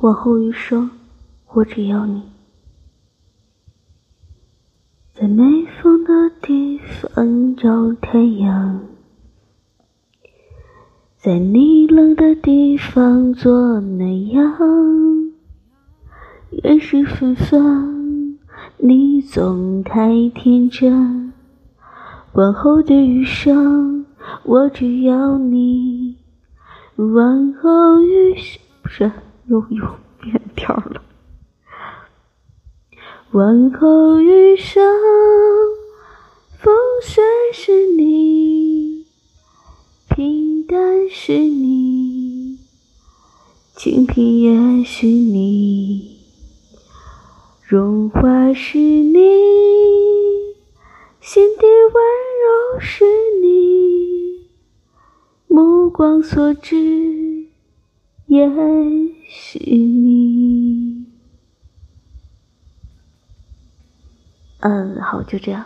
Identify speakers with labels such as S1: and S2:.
S1: 往后余生，我只要你。在没风的地方找太阳，在你冷的地方做暖阳。人世纷纷，你总太天真。往后的余生，我只要你。往后余生，不是又又变调了。往后余生，风雪是你，平淡是你，清贫也是你，荣华是你，心底温柔是你，目光所至也是你。嗯，好，就这样。